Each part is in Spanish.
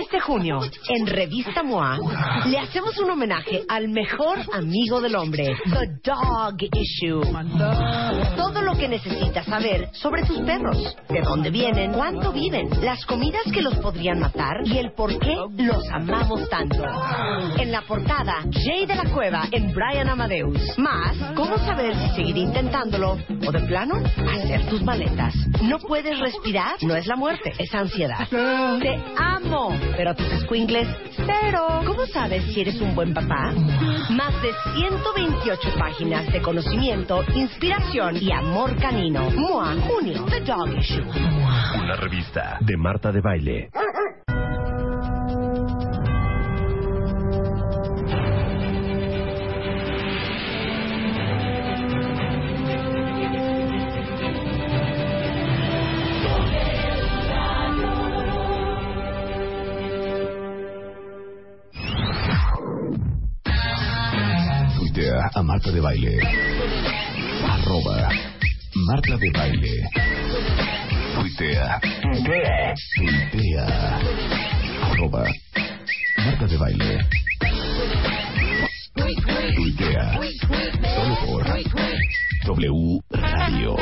Este junio, en Revista MOA, le hacemos un homenaje al mejor amigo del hombre, The Dog Issue. Que necesitas saber sobre tus perros, de dónde vienen, cuánto viven, las comidas que los podrían matar y el por qué los amamos tanto. En la portada, Jay de la Cueva en Brian Amadeus. Más, cómo saber si seguir intentándolo o de plano, hacer tus maletas. No puedes respirar, no es la muerte, es ansiedad. Te amo, pero tus squinkles, cero. ¿Cómo sabes si eres un buen papá? Más de 128 páginas de conocimiento, inspiración y amor canino. MOA, junio, The Dog Issue. Una revista de Marta de Baile. A Marta de Baile. Arroba Marta de Baile. Tuitea. Tuitea. Arroba Marta de Baile. Tuitea. Solo por W Radio.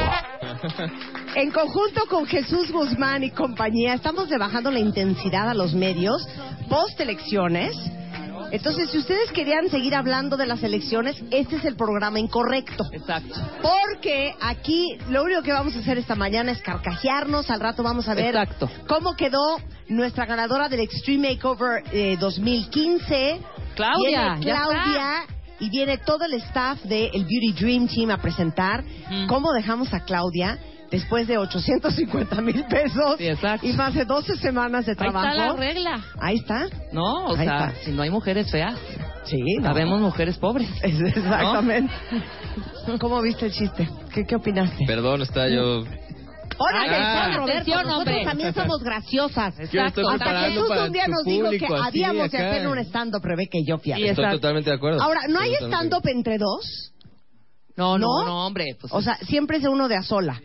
En conjunto con Jesús Guzmán y compañía, estamos rebajando la intensidad a los medios post elecciones. Entonces, si ustedes querían seguir hablando de las elecciones, este es el programa incorrecto. Exacto. Porque aquí lo único que vamos a hacer esta mañana es carcajearnos. Al rato vamos a ver Exacto. cómo quedó nuestra ganadora del Extreme Makeover eh, 2015. Claudia, Viene Claudia. Y viene todo el staff del Beauty Dream Team a presentar Mm. cómo dejamos a Claudia después de 850 mil pesos Sí, y más de 12 semanas de Ahí trabajo. está la regla. Ahí está. No, o Ahí sea, está. si no hay mujeres feas, Sí, no. habemos mujeres pobres. Es- Exactamente. ¿Cómo viste el chiste? ¿Qué, qué opinaste? Perdón, está yo. Hola, atención, Roberto. atención, Nosotros hombre. también somos graciosas. Exacto. Hasta Jesús para un día nos dijo que habíamos de hacer un stand-up Rebeca y yo, fíjate. Estoy totalmente de acuerdo. Ahora, ¿no hay stand-up entre dos? No, no, ¿No? no, hombre. Pues, O sea, siempre es de uno de a sola.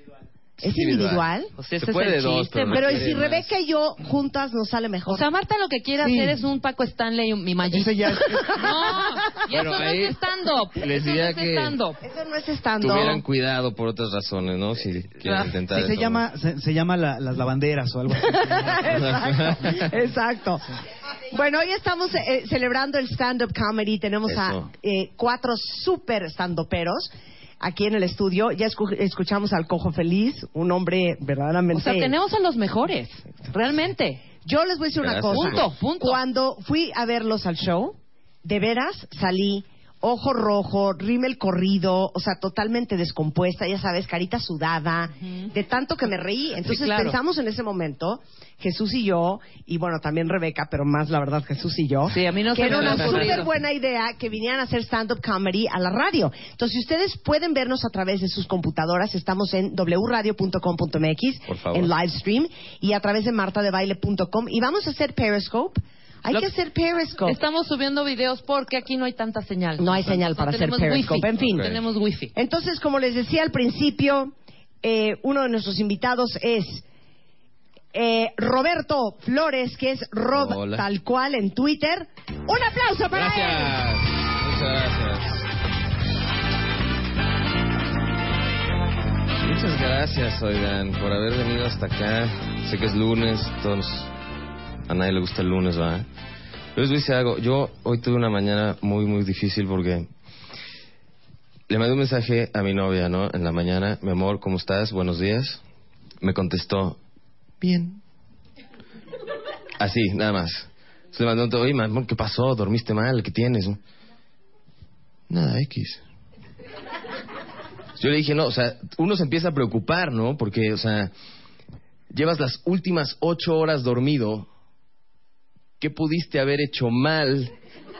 ¿Es individual? pues ese Se es puede el dos, chiste. pero no Pero ¿y quiere si más. Rebeca y yo juntas nos sale mejor? O sea, Marta lo que quiere Sí. hacer es un Paco Stanley y un- mi. Ese ya es- No, y Bueno, eso no es stand-up. les Eso no diría es que- stand-up. Eso no es stand-up. Tuvieran cuidado por otras razones, ¿no? Si quieren Ah, intentar Sí, se eso. llama, se, se llama la- las lavanderas o algo así. exacto, exacto. Bueno, hoy estamos eh, celebrando el stand-up comedy. Tenemos a Eso. eh, cuatro super stand-uperos aquí en el estudio. Ya escu- escuchamos al Cojo Feliz, un hombre verdaderamente... O sea, tenemos a los mejores. Realmente. Yo les voy a decir una cosa. Punto, punto. Cuando fui a verlos al show, de veras salí ojo rojo, rímel corrido, o sea, totalmente descompuesta, ya sabes, carita sudada, de tanto que me reí. Entonces claro. pensamos en ese momento, Jesús y yo, y bueno, también Rebeca, pero más la verdad Jesús y yo, Sí, a mí no que se era me una súper buena idea que vinieran a hacer stand-up comedy a la radio. Entonces, si ustedes pueden vernos a través de sus computadoras, estamos en wradio.com.mx, Por favor. en live stream, y a través de martadebaile.com. Y vamos a hacer Periscope. Hay Lo- que hacer Periscope. Estamos subiendo videos porque aquí no hay tanta señal. No hay señal para hacer Periscope. wifi. En fin. Ok. Tenemos wifi. Entonces, como les decía al principio, eh, uno de nuestros invitados es eh, Roberto Flores, que es Rob Hola. tal cual en Twitter. Un aplauso para él. Gracias. Muchas gracias. Muchas gracias, oigan, por haber venido hasta acá. Sé que es lunes, todos a nadie le gusta el lunes, ¿va? Yo les decir algo. Yo hoy tuve una mañana muy, muy difícil porque le mandé un mensaje a mi novia, ¿no? En la mañana, mi amor, ¿cómo estás? Buenos días. Me contestó, bien. Así, nada más. Le mandó un oye, mi amor, ¿qué pasó? ¿Dormiste mal? ¿Qué tienes? Nada, X. Yo le dije, no, o sea, uno se empieza a preocupar, ¿no? Porque, o sea, llevas las últimas ocho horas dormido ¿qué pudiste haber hecho mal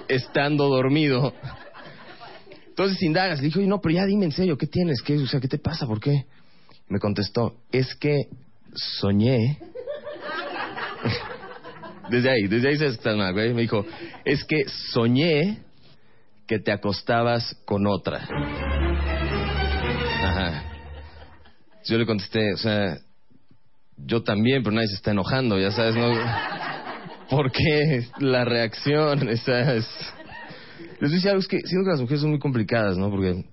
estando dormido? Entonces indagas, le dije, oye, no, pero ya dime en serio, ¿qué tienes? ¿Qué, o sea, ¿qué te pasa? ¿Por qué? Me contestó, es que soñé. desde ahí, desde ahí se está mal. Me dijo, es que soñé que te acostabas con otra. Ajá. Yo le contesté, o sea, yo también, pero nadie se está enojando, ya sabes, ¿no? ¿Por qué la reacción? Esa es... Les voy a decir algo, es que siento que las mujeres son muy complicadas, ¿no? Porque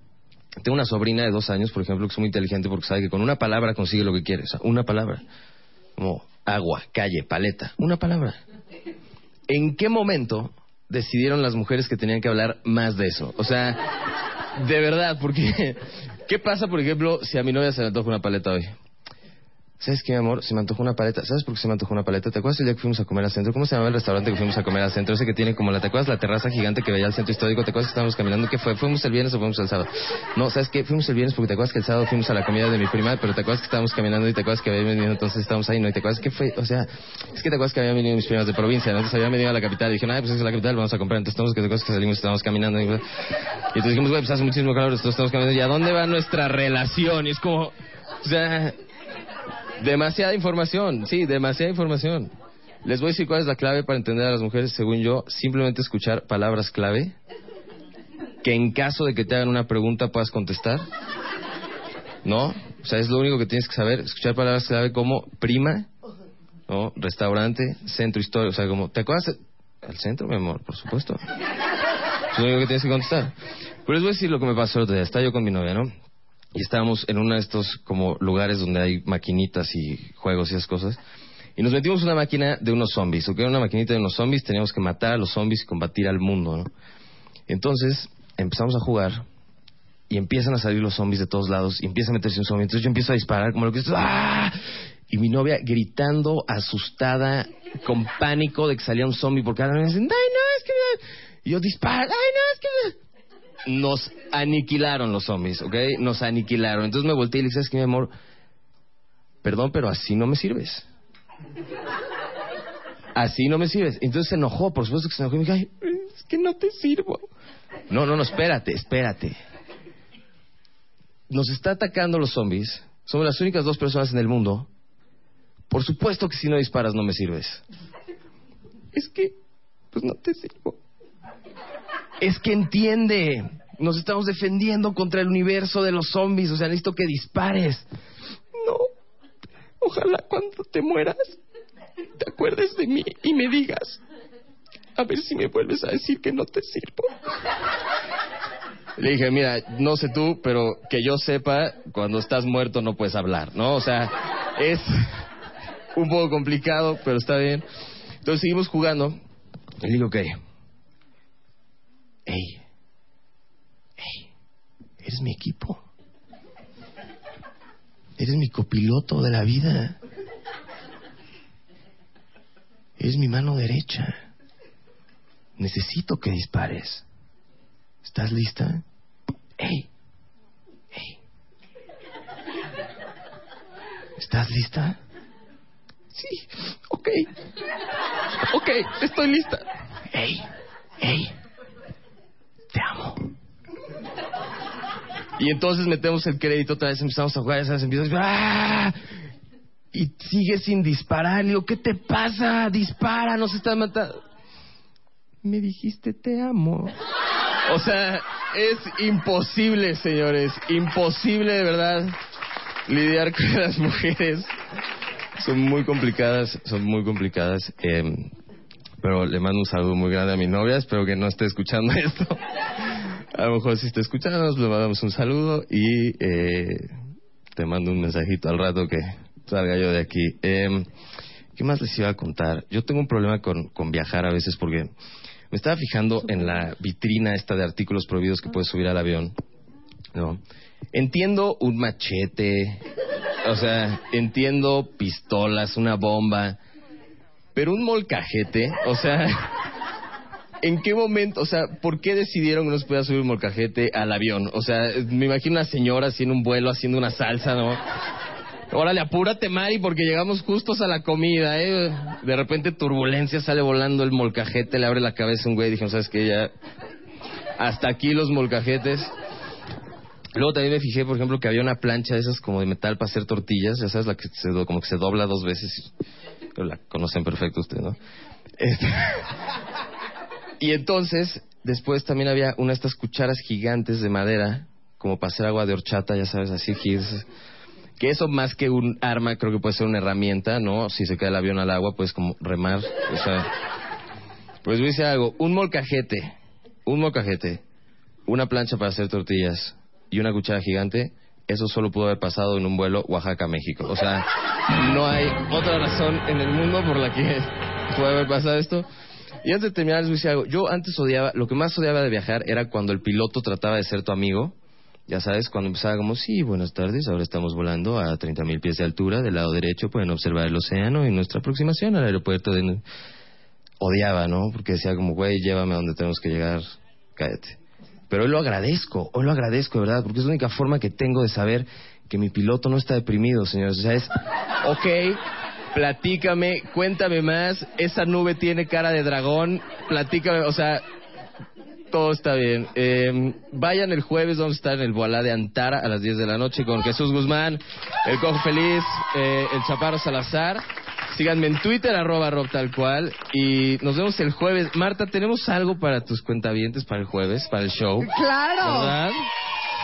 tengo una sobrina de dos años, por ejemplo, que es muy inteligente porque sabe que con una palabra consigue lo que quiere. O sea, una palabra. Como agua, calle, paleta. Una palabra. ¿En qué momento decidieron las mujeres que tenían que hablar más de eso? O sea, de verdad, porque... ¿Qué pasa, por ejemplo, si a mi novia se le antoja una paleta hoy? ¿Sabes qué, mi amor? Se me antojó una paleta. ¿Sabes por qué se me antojó una paleta? ¿Te acuerdas el día que fuimos a comer al centro? ¿Cómo se llamaba el restaurante que fuimos a comer al centro? Ese que tiene como la... ¿Te acuerdas la terraza gigante que veía al centro histórico? ¿Te acuerdas que estábamos caminando? ¿Qué fue? ¿Fuimos el viernes o fuimos el sábado? No, ¿sabes qué? Fuimos el viernes porque te acuerdas que el sábado fuimos a la comida de mi prima, pero te acuerdas que estábamos caminando y te acuerdas que había venido, entonces estábamos ahí, ¿no? Y te acuerdas que fue... O sea, es que te acuerdas que habían venido mis primas de provincia, ¿no? Entonces habían venido a la capital y dije, ay, pues es la capital, vamos a comprar. Entonces todos que te acuerdas que salimos estábamos caminando y, y entonces dijimos, güey, pues hace muchísimo calor, nosotros estamos caminando. ¿Y a dónde va nuestra relación? Y es como... O sea, Demasiada información, sí, demasiada información. Les voy a decir cuál es la clave para entender a las mujeres, según yo, simplemente escuchar palabras clave que en caso de que te hagan una pregunta puedas contestar. ¿No? O sea, es lo único que tienes que saber, escuchar palabras clave como prima, ¿no? Restaurante, centro histórico, o sea, como, ¿te acuerdas? Al centro, mi amor, por supuesto. Es lo único que tienes que contestar. Pero les voy a decir lo que me pasó el otro día. Estaba yo con mi novia, ¿no? Y estábamos en uno de estos como lugares donde hay maquinitas y juegos y esas cosas. Y nos metimos una máquina de unos zombies, o que era una maquinita de unos zombies, teníamos que matar a los zombies y combatir al mundo, ¿no? Entonces empezamos a jugar y empiezan a salir los zombies de todos lados y empieza a meterse un zombie. Entonces yo empiezo a disparar como lo que ¡ah! Y mi novia gritando, asustada, con pánico de que salía un zombie porque ahora me dicen, ¡ay, no, es que... Y yo disparo, ¡ay, no, es que nos aniquilaron los zombies, ¿ok? Nos aniquilaron. Entonces me volteé y le dije, ¿sabes qué, mi amor? Perdón, pero así no me sirves. Así no me sirves. Entonces se enojó, por supuesto que se enojó y me dijo, Ay, es que no te sirvo. No, no, no, espérate, espérate. Nos está atacando los zombies. Somos las únicas dos personas en el mundo. Por supuesto que si no disparas no me sirves. Es que, pues no te sirvo. Es que entiende. Nos estamos defendiendo contra el universo de los zombies. O sea, necesito que dispares. No. Ojalá cuando te mueras te acuerdes de mí y me digas. A ver si me vuelves a decir que no te sirvo. Le dije, mira, no sé tú, pero que yo sepa, cuando estás muerto no puedes hablar, ¿no? O sea, es un poco complicado, pero está bien. Entonces seguimos jugando. Y digo, ok, Ey, ey, eres mi equipo. Eres mi copiloto de la vida. Eres mi mano derecha. Necesito que dispares. ¿Estás lista? ¡Ey! ¡Ey! ¿Estás lista? Sí, ok. Ok, estoy lista. ¡Ey! ¡Ey! Te amo. Y entonces metemos el crédito, otra vez empezamos a jugar, ya sabes, empiezas ¡ah! Y sigue sin disparar. Le digo, ¿qué te pasa? Dispara, no se está matando. Me dijiste te amo. O sea, es imposible, señores. Imposible, de verdad, lidiar con las mujeres. Son muy complicadas, son muy complicadas. Eh, pero le mando un saludo muy grande a mi novia. Espero que no esté escuchando esto. A lo mejor si está escuchando, le mandamos un saludo y eh, te mando un mensajito al rato que salga yo de aquí. Eh, ¿Qué más les iba a contar? Yo tengo un problema con, con viajar a veces porque me estaba fijando en la vitrina esta de artículos prohibidos que puedes subir al avión. ¿no? Entiendo un machete, o sea, entiendo pistolas, una bomba, pero un molcajete, o sea, ¿en qué momento, o sea, por qué decidieron que no se pueda subir un molcajete al avión? O sea, me imagino una señora en un vuelo haciendo una salsa, ¿no? Órale, apúrate, Mari, porque llegamos justos a la comida, ¿eh? De repente turbulencia, sale volando el molcajete, le abre la cabeza a un güey, dijimos, ¿sabes qué? Ya... Hasta aquí los molcajetes. Luego también me fijé, por ejemplo, que había una plancha de esas como de metal para hacer tortillas, ya sabes, la que se, como que se dobla dos veces. La conocen perfecto ustedes, ¿no? Este- Y entonces, después también había una de estas cucharas gigantes de madera, como para hacer agua de horchata, ya sabes, así que que eso más que un arma, creo que puede ser una herramienta, ¿no? Si se cae el avión al agua, pues como remar, o sea... Pues a decir algo, un molcajete, un molcajete, una plancha para hacer tortillas y una cuchara gigante, eso solo pudo haber pasado en un vuelo Oaxaca-México. O sea, no hay otra razón en el mundo por la que puede haber pasado esto. Y antes de terminar, les voy a decir algo. Yo antes odiaba, lo que más odiaba de viajar era cuando el piloto trataba de ser tu amigo. Ya sabes, cuando empezaba como, sí, buenas tardes, ahora estamos volando a 30.000 pies de altura, del lado derecho pueden observar el océano y nuestra aproximación al aeropuerto de... Odiaba, ¿no? Porque decía como, güey, llévame a donde tenemos que llegar, cállate. Pero hoy lo agradezco, hoy lo agradezco, de ¿verdad? Porque es la única forma que tengo de saber que mi piloto no está deprimido, señores. O sea, es, ok, platícame, cuéntame más, esa nube tiene cara de dragón, platícame, o sea, todo está bien. Eh, vayan el jueves, vamos a estar en el Boalá de Antara a las 10 de la noche con Jesús Guzmán, el Cojo Feliz, eh, el Chaparro Salazar. Síganme en Twitter, arroba Rob tal cual. Y nos vemos el jueves. Marta, ¿tenemos algo para tus cuentavientes para el jueves, para el show? Claro. ¿Verdad?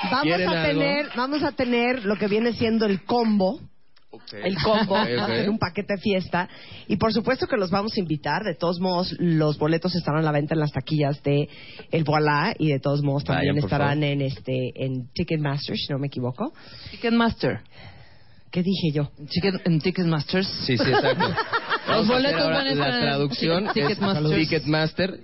Vamos ¿Quieren a algo? tener, vamos a tener lo que viene siendo el combo. El combo, Ok, ok. va a ser un paquete fiesta. Y por supuesto que los vamos a invitar. De todos modos, los boletos estarán a la venta en las taquillas de El Voilà y de todos modos también Vayan, estarán en este en Ticketmaster, si no me equivoco. Ticketmaster. ¿Qué dije yo? Ticket, en Ticketmasters. Sí, sí, exacto. Hacer boletos van a estar La traducción es Ticketmaster.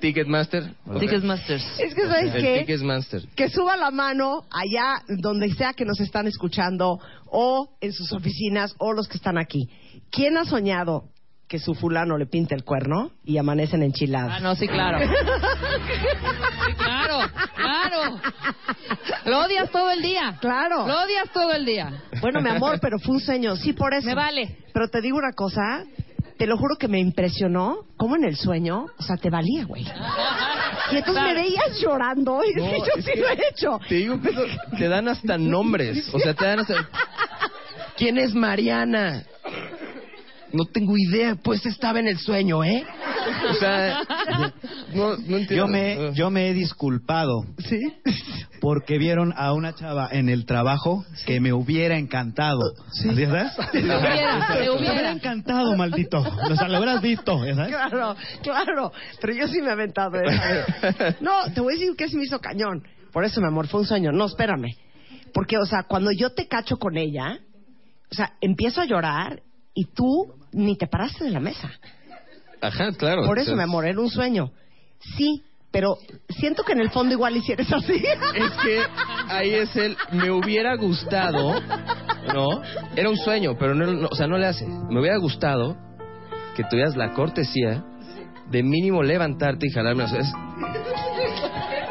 Ticketmaster. Ticketmasters. Es que sabes qué? Ticketmaster. que suba la mano allá donde sea que nos están escuchando o en sus oficinas o los que están aquí. ¿Quién ha soñado que su fulano le pinte el cuerno y amanecen enchiladas? Ah, no, sí, claro. Sí, claro, claro. Lo odias todo el día. Claro. Lo odias todo el día. Bueno, mi amor, pero fue un sueño. Sí, por eso. Me vale. Pero te digo una cosa, te lo juro que me impresionó cómo en el sueño, o sea, te valía, güey. Y entonces me veías llorando y dije, No, yo sí lo he hecho. Te digo que eso- te dan hasta nombres. O sea, te dan hasta. ¿Quién es Mariana? No tengo idea, pues estaba en el sueño, ¿eh? O sea, no, no entiendo. Yo me, yo me he disculpado ¿Sí? porque vieron a una chava en el trabajo que me hubiera encantado. ¿Sí? ¿Sabes? Te hubiera, te Me hubiera hubiera. encantado, maldito. O sea, lo hubieras visto, ¿sabes? Claro, claro. Pero yo sí me he aventado esa. No, te voy a decir que se me hizo cañón. Por eso, mi amor, fue un sueño. No, espérame. Porque, o sea, cuando yo te cacho con ella, o sea, empiezo a llorar y tú ni te paraste de la mesa. Ajá, claro. Por eso, mi amor, era un sueño. Sí, pero siento que en el fondo igual hicieras así. Es que ahí es el. Me hubiera gustado. ¿No? Era un sueño, pero no, no- o sea, no le hace. Me hubiera gustado que tuvieras la cortesía de mínimo levantarte y jalarme las veces.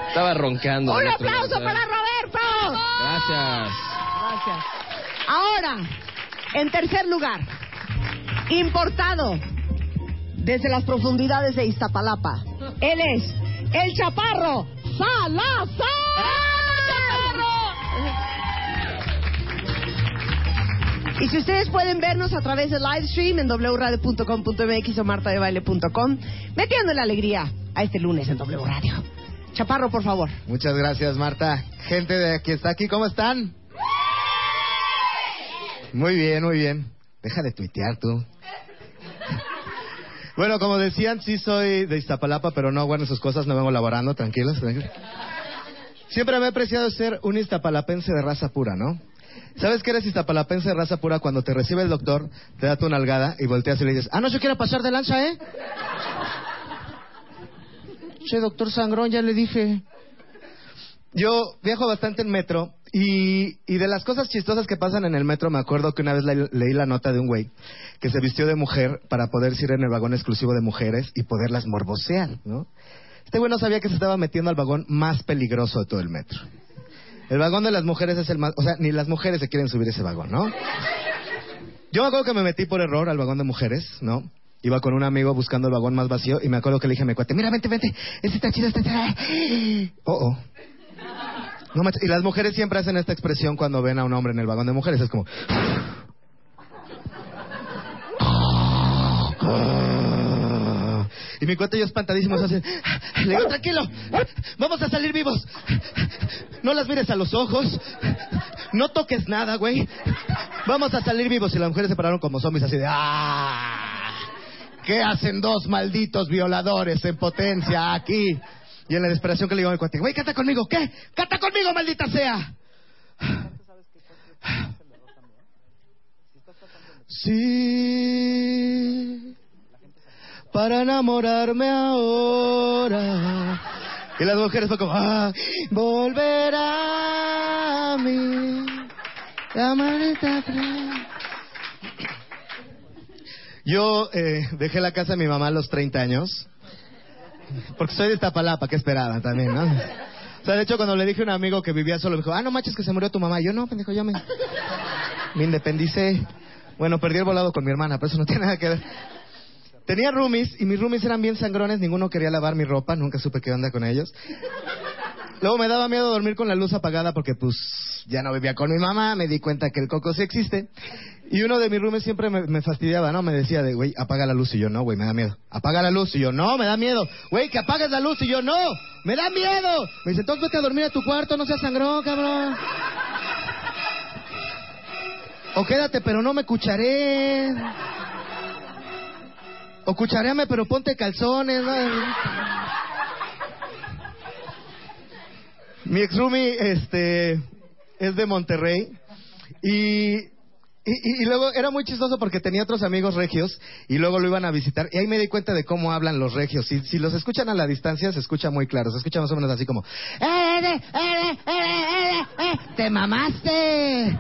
Estaba roncando. ¡Un lado, aplauso ¿sabes? para Roberto! Gracias. Gracias. Ahora, en tercer lugar, importado desde las profundidades de Iztapalapa. Él es el Chaparro Salazar. Y si ustedes pueden vernos a través del live stream en wradio.com.mx o martadebaile.com, metiendo la alegría a este lunes en W Radio. Chaparro, por favor. Muchas gracias, Marta. Gente de que está aquí, ¿cómo están? Muy bien, muy bien. Deja de tuitear tú. Bueno, como decían, sí soy de Iztapalapa, pero no hagan sus cosas, no vengo laborando, tranquilos, tranquilos. Siempre me he apreciado ser un iztapalapense de raza pura, ¿no? ¿Sabes que eres iztapalapense de raza pura cuando te recibe el doctor, te da tu nalgada y volteas y le dices, ah, no, yo quiero pasar de lanza, ¿eh? Che, doctor Sangrón, ya le dije. Yo viajo bastante en metro y, de las cosas chistosas que pasan en el metro me acuerdo que una vez le- leí la nota de un güey que se vistió de mujer para poder ir en el vagón exclusivo de mujeres y poderlas morbosear, ¿no? Este güey no sabía que se estaba metiendo al vagón más peligroso de todo el metro. El vagón de las mujeres es el más... O sea, ni las mujeres se quieren subir ese vagón, ¿no? Yo me acuerdo que me metí por error al vagón de mujeres, ¿no? Iba con un amigo buscando el vagón más vacío y me acuerdo que le dije a mi cuate, mira, vente, vente, este está chido, este está... Oh, oh. No y las mujeres siempre hacen esta expresión cuando ven a un hombre en el vagón de mujeres, es como... Y mi cuate y yo espantadísimos hacen, le digo, tranquilo, vamos a salir vivos. No las mires a los ojos, no toques nada, güey. Vamos a salir vivos. Y las mujeres se pararon como zombies así de, ¡ah! ¿Qué hacen dos malditos violadores en potencia aquí? Y en la desesperación que le digo a mi cuate, güey, canta conmigo, ¿qué? ¡Canta conmigo, maldita sea! Sí, para enamorarme ahora. Y las mujeres fue como, ah, volverá a mí. La maldita fre- Yo eh, dejé la casa de mi mamá a los 30 años. Porque soy de Iztapalapa, ¿qué esperaban también, no? O sea, de hecho, cuando le dije a un amigo que vivía solo, me dijo, ah, no manches que se murió tu mamá. Yo no, pendejo, yo me, me independicé. Bueno, perdí el volado con mi hermana, pero eso no tiene nada que ver. Tenía roomies y mis roomies eran bien sangrones, ninguno quería lavar mi ropa, nunca supe qué onda con ellos. Luego me daba miedo dormir con la luz apagada porque pues ya no vivía con mi mamá, me di cuenta que el coco sí existe. Y uno de mis roomies siempre me, fastidiaba, ¿no? Me decía de, güey, apaga la luz y yo no, güey, me da miedo. Apaga la luz y yo no, me da miedo. Güey, que apagues la luz y yo no, me da miedo. Me dice, entonces vete a dormir a tu cuarto, no seas sangrón, cabrón. O quédate, pero no me cucharé. O cuchareame, pero ponte calzones. ¿no? Mi ex roomie, este, es de Monterrey. Y, y, y- luego era muy chistoso porque tenía otros amigos regios y luego lo iban a visitar. Y ahí me di cuenta de cómo hablan los regios. Si, si los escuchan a la distancia, se escucha muy claro. Se escucha más o menos así como: "Eh, eh, eh, eh, eh, eh, eh, ¡Te mamaste! ¡Eh,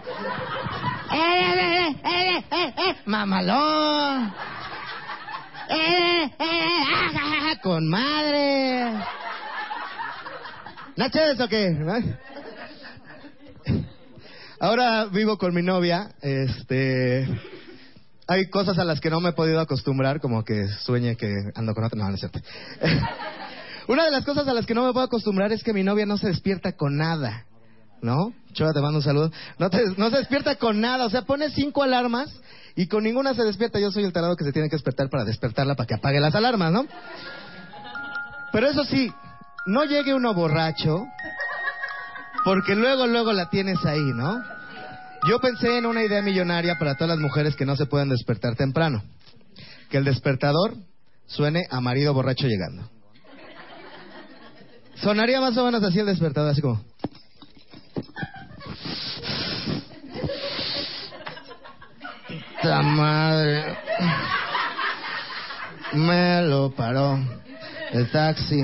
eh, eh, eh, eh, eh, ¡Mamalón! ¡Eh, eh, eh, ah, ¡Con madre! ¿Naches o qué? Ahora vivo con mi novia, este... Hay cosas a las que no me he podido acostumbrar, como que sueñe que ando con otra... No, no es cierto. Una de las cosas a las que no me puedo acostumbrar es que mi novia no se despierta con nada, ¿no? Chola, te mando un saludo. No, te- no se despierta con nada, o sea, pone cinco alarmas y con ninguna se despierta. Yo soy el tarado que se tiene que despertar para despertarla para que apague las alarmas, ¿no? Pero eso sí, no llegue uno borracho, porque luego, luego la tienes ahí, ¿no? Yo pensé en una idea millonaria para todas las mujeres que no se pueden despertar temprano. Que el despertador suene a marido borracho llegando. Sonaría más o menos así el despertador, así como... ¡Ta madre! Me lo paró el taxi.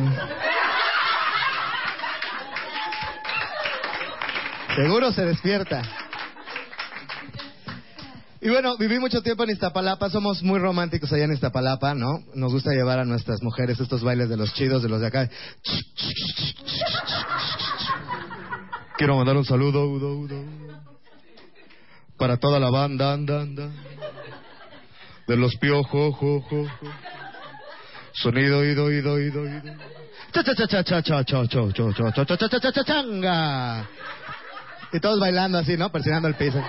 Seguro se despierta. Y bueno, viví mucho tiempo en Iztapalapa, somos muy románticos allá en Iztapalapa, ¿no? Nos gusta llevar a nuestras mujeres estos bailes de los chidos, de los de acá. Quiero mandar un saludo udo, udo, para toda la banda, anda, anda, de los piojos, jo, jo, sonido, ido, ido, ido, ido. Cha, cha, cha, cha, cha, cha, cha, cha, cha, cha, cha, cha, cha, cha, cha. Y todos bailando así, ¿no? Presionando el piso.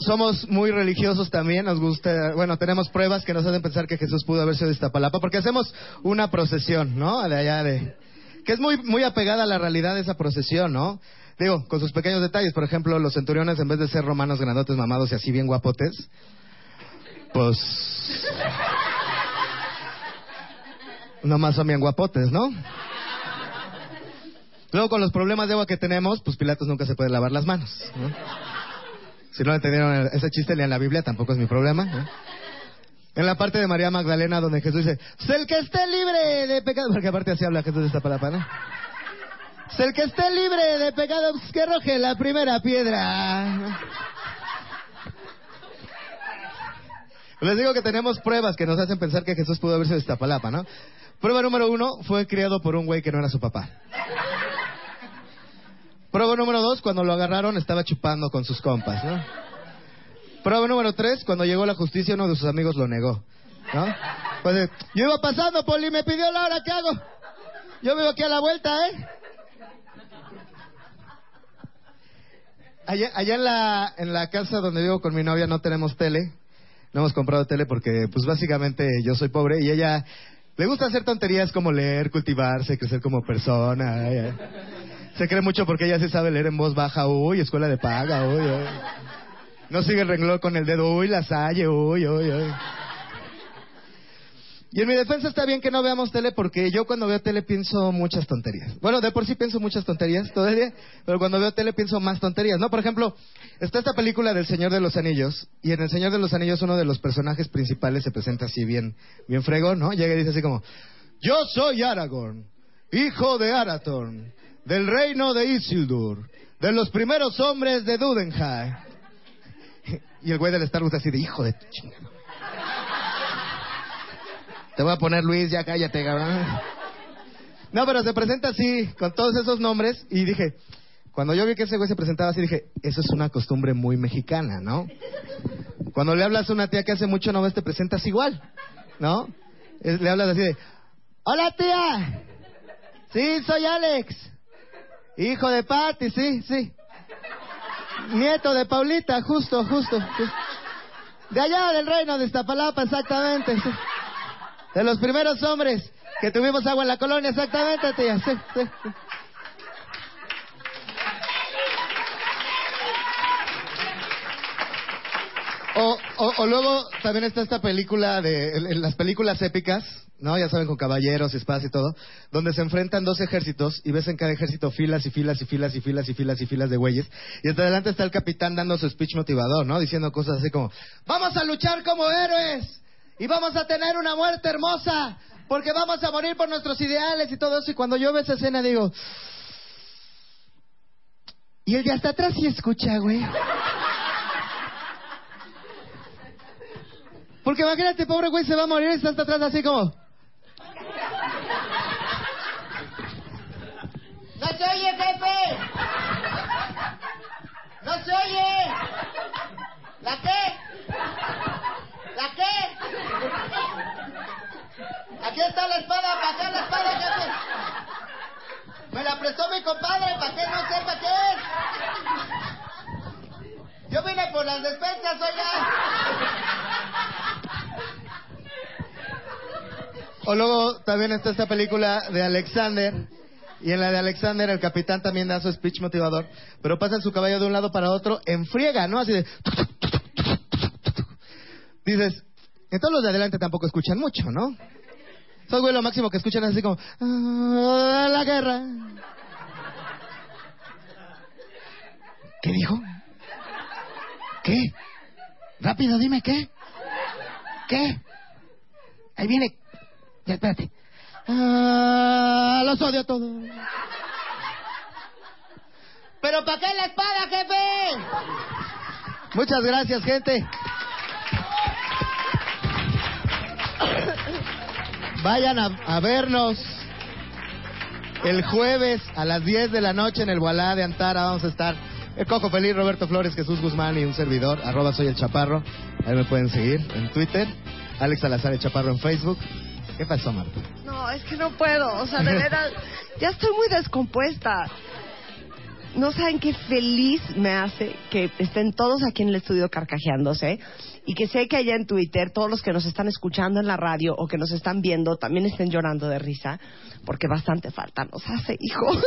Somos muy religiosos también, nos gusta, bueno, tenemos pruebas que nos hacen pensar que Jesús pudo haber sido de Iztapalapa, porque hacemos una procesión, ¿no? De allá de... Que es muy, muy apegada a la realidad de esa procesión, ¿no? Digo, con sus pequeños detalles, por ejemplo, los centuriones en vez de ser romanos grandotes, mamados y así bien guapotes, pues... Nomás son bien guapotes, ¿no? Luego con los problemas de agua que tenemos, pues Pilatos nunca se puede lavar las manos, ¿no? Si no entendieron ese chiste, lean la Biblia, tampoco es mi problema. En la parte de María Magdalena, donde Jesús dice, "Sé el que esté libre de pecado, porque aparte así habla Jesús de esta palabra, ¿no? "Sé el que esté libre de pecado, pues, que arroje la primera piedra. Les digo que tenemos pruebas que nos hacen pensar que Jesús pudo haber sido de Iztapalapa, ¿no? Prueba número uno, fue criado por un güey que no era su papá. Prueba número dos, cuando lo agarraron estaba chupando con sus compas, ¿no? Prueba número tres, cuando llegó la justicia uno de sus amigos lo negó, ¿no? Yo iba pasando, Poli, me pidió la hora, ¿qué hago? Yo vivo aquí a la vuelta, ¿eh? Allá, allá en, la, en la casa donde vivo con mi novia no tenemos tele. No hemos comprado tele porque, pues básicamente yo soy pobre y ella le gusta hacer tonterías como leer, cultivarse, crecer como persona. ella- Se cree mucho porque ella sí sabe leer en voz baja, uy, escuela de paga, uy, uy. No sigue el renglón con el dedo, uy, la salle, uy, uy, uy. Y en mi defensa está bien que no veamos tele porque yo cuando veo tele pienso muchas tonterías. Bueno, de por sí pienso muchas tonterías día, pero cuando veo tele pienso más tonterías, ¿no? Por ejemplo, está esta película del Señor de los Anillos y en El Señor de los Anillos uno de los personajes principales se presenta así bien, bien fregón, ¿no? Llega y dice así como, yo soy Aragorn, hijo de Arathorn, del reino de Isildur, de los primeros hombres de Dudenheim. Y el güey del Starbucks así de, hijo de tu chingada. Te voy a poner Luis, ya cállate, cabrón. No, pero se presenta así, con todos esos nombres, y dije, cuando yo vi que ese güey se presentaba así, dije, eso es una costumbre muy mexicana, ¿no? Cuando le hablas a una tía que hace mucho no ves, te presentas igual, ¿no? Le hablas así de, hola tía, sí, soy Alex, hijo de Patty, sí, sí, nieto de Paulita, justo, justo, justo. de allá del reino de Iztapalapa, exactamente, sí. De los primeros hombres que tuvimos agua en la colonia, exactamente, tía. Sí, sí. O, o, o luego también está esta película de en- las películas épicas, ¿no? Ya saben, con caballeros, espadas y todo, donde se enfrentan dos ejércitos y ves en cada ejército filas y filas y filas y filas y filas y filas de güeyes. Y hasta adelante está el capitán dando su speech motivador, ¿no? Diciendo cosas así como, vamos a luchar como héroes y vamos a tener una muerte hermosa porque vamos a morir por nuestros ideales y todo eso. Y cuando yo veo esa escena digo, y el de hasta atrás sí escucha, güey. Porque imagínate, pobre güey se va a morir y está hasta atrás así como... ¡No se oye, Pepe! ¡No se oye! ¿La qué? ¿La qué? Aquí está la espada, ¿para qué la espada? Me la prestó mi compadre, ¿para qué no sepa qué es? Yo vine por las despensas, oiga. O luego también está esta película de Alexander. Y en la de Alexander el capitán también da su speech motivador. Pero pasa su caballo de un lado para otro en friega, ¿no? Así de... Dices, en todos los de adelante tampoco escuchan mucho, ¿no? Esos güey lo máximo que escuchan es así como... "Ah, la guerra. ¿Qué dijo? ¿Qué? Rápido, dime qué. ¿Qué? Ahí viene. Ya, espérate. Ah, los odio a todos. ¿Pero para qué la espada, jefe? Muchas gracias, gente. Vayan a, a vernos el jueves a las 10 de la noche en el Gualá de Antara. Vamos a estar el Cojo Feliz, Roberto Flores, Jesús Guzmán y un servidor. Arroba soy el Chaparro. Ahí me pueden seguir en Twitter. Alex Salazar el Chaparro en Facebook. ¿Qué pasó, Marta? No, es que no puedo. O sea, de veras, ya estoy muy descompuesta. No saben qué feliz me hace que estén todos aquí en el estudio carcajeándose y que sé que allá en Twitter todos los que nos están escuchando en la radio o que nos están viendo también estén llorando de risa porque bastante falta nos hace, hijo.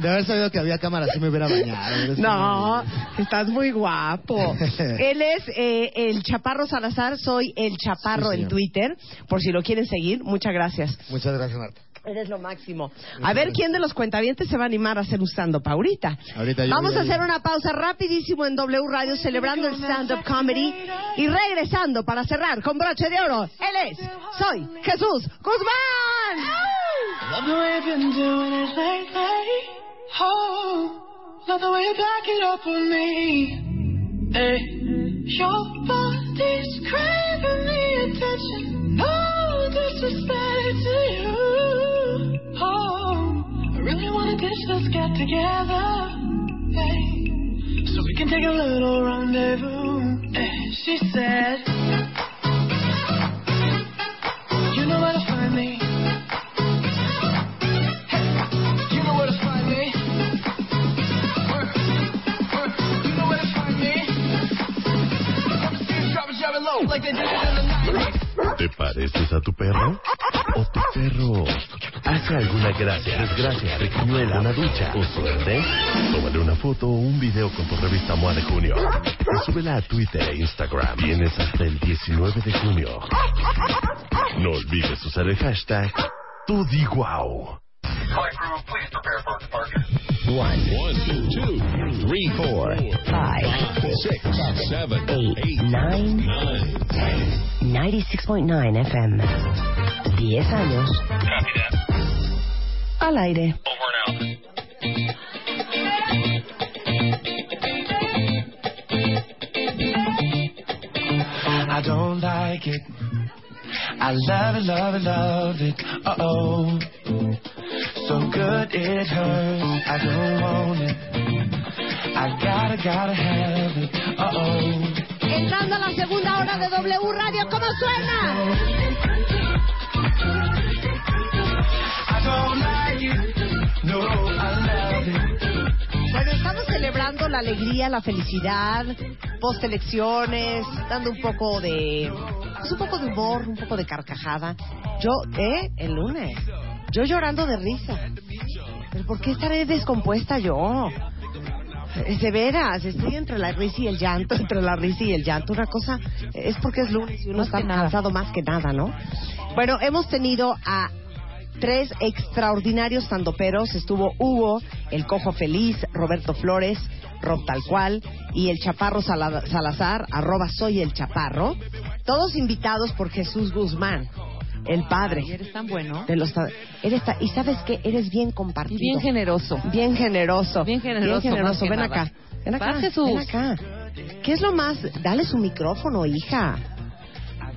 De haber sabido que había cámara, sí me hubiera bañado. No, estás muy guapo. Él es eh, el Chaparro Salazar, soy el Chaparro Sí, en. Twitter, por si lo quieren seguir. Muchas gracias. Muchas gracias, Marta. Eres lo máximo. A ver quién de los cuentavientes se va a animar a hacer un stand-up ahorita. Ahorita yo Vamos voy a a hacer una pausa rapidísimo en W Radio celebrando el stand-up comedy y regresando para cerrar con broche de oro. Él es, soy Jesús Guzmán. Oh, disrespect to you. Oh, really wanna ditch this get together. Hey, so we can take a little rendezvous. Hey, she said, You know where to find me. Hey, you know where to find me. Word, word, you know where to find me. Ever see us drop it, drop it low like they did it in the 90s. ¿Te pareces a tu perro? ¿O tu perro hace alguna gracia, desgracia, pequeñuela, una ducha o suerte? Tómale una foto o un video con tu revista MOA de junio y súbela a Twitter e Instagram. Tienes hasta el 19 de junio. No olvides usar el hashtag TuDiGuau. One, two, three, four, five, six, seven, eight, nine, ten. 96.9 FM. 10 años. Al aire. I don't like it. I love it, love it, love it. Uh oh. So good it hurts. I don't want it. I gotta, gotta have it. Uh oh. Entrando a la segunda hora de W Radio, ¿cómo suena? I don't like it. No, I love it. Bueno, estamos celebrando la alegría, la felicidad, post elecciones, dando un poco de, pues un poco de humor, un poco de carcajada. Yo, ¿eh? El lunes. Yo llorando de risa. ¿Pero por qué estaré descompuesta yo? De veras, estoy entre la risa y el llanto, entre la risa y el llanto. Una cosa es porque es lunes y uno Más está cansado más que nada, ¿no? Bueno, hemos tenido a tres extraordinarios tandoperos. Estuvo Hugo, el Cojo Feliz, Roberto Flores, Rob Tal Cual y el Chaparro Sala- Salazar, arroba soy el Chaparro. Todos invitados por Jesús Guzmán, el padre. Y eres tan bueno. De los eres ta- y sabes que eres bien compartido. Y bien generoso. Bien generoso. Bien generoso, Bien Ven nada. acá. Ven acá. Va, Jesús. Ven acá. ¿Qué es lo más? Dale su micrófono, hija.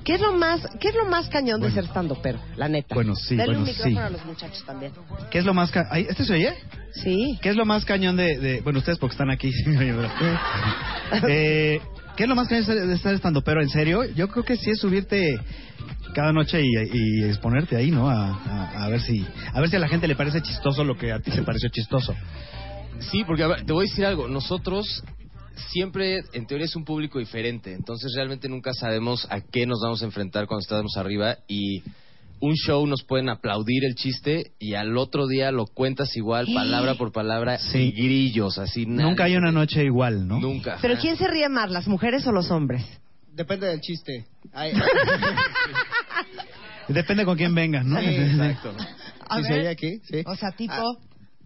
¿Qué es lo más, qué es lo más cañón de ser estando pero, la neta? Bueno, sí, Dale un bueno, micrófono sí. a los muchachos también. ¿Qué es lo más ca- Ay, ¿Este se oye? Sí. ¿Qué es lo más cañón de, de- bueno ustedes porque están aquí? eh, ¿Qué es lo más cañón de estar estando pero en serio? Yo creo que sí es subirte cada noche y, y exponerte ahí, ¿no? A, a- a ver si a ver si a la gente le parece chistoso lo que a ti te pareció chistoso. Sí, porque a ver, te voy a decir algo. Nosotros siempre, en teoría, es un público diferente. Entonces, realmente nunca sabemos a qué nos vamos a enfrentar cuando estamos arriba. Y un show nos pueden aplaudir el chiste y al otro día lo cuentas igual, palabra por palabra, y grillos, así. nadie- Nunca hay una noche igual, ¿no? Nunca. Pero ¿quién se ríe más, las mujeres o los hombres? Depende del chiste. Hay- Depende con quién vengan, ¿no? Sí, exacto. A ¿Sí se ver. oye aquí? Sí. O sea, tipo... Ah,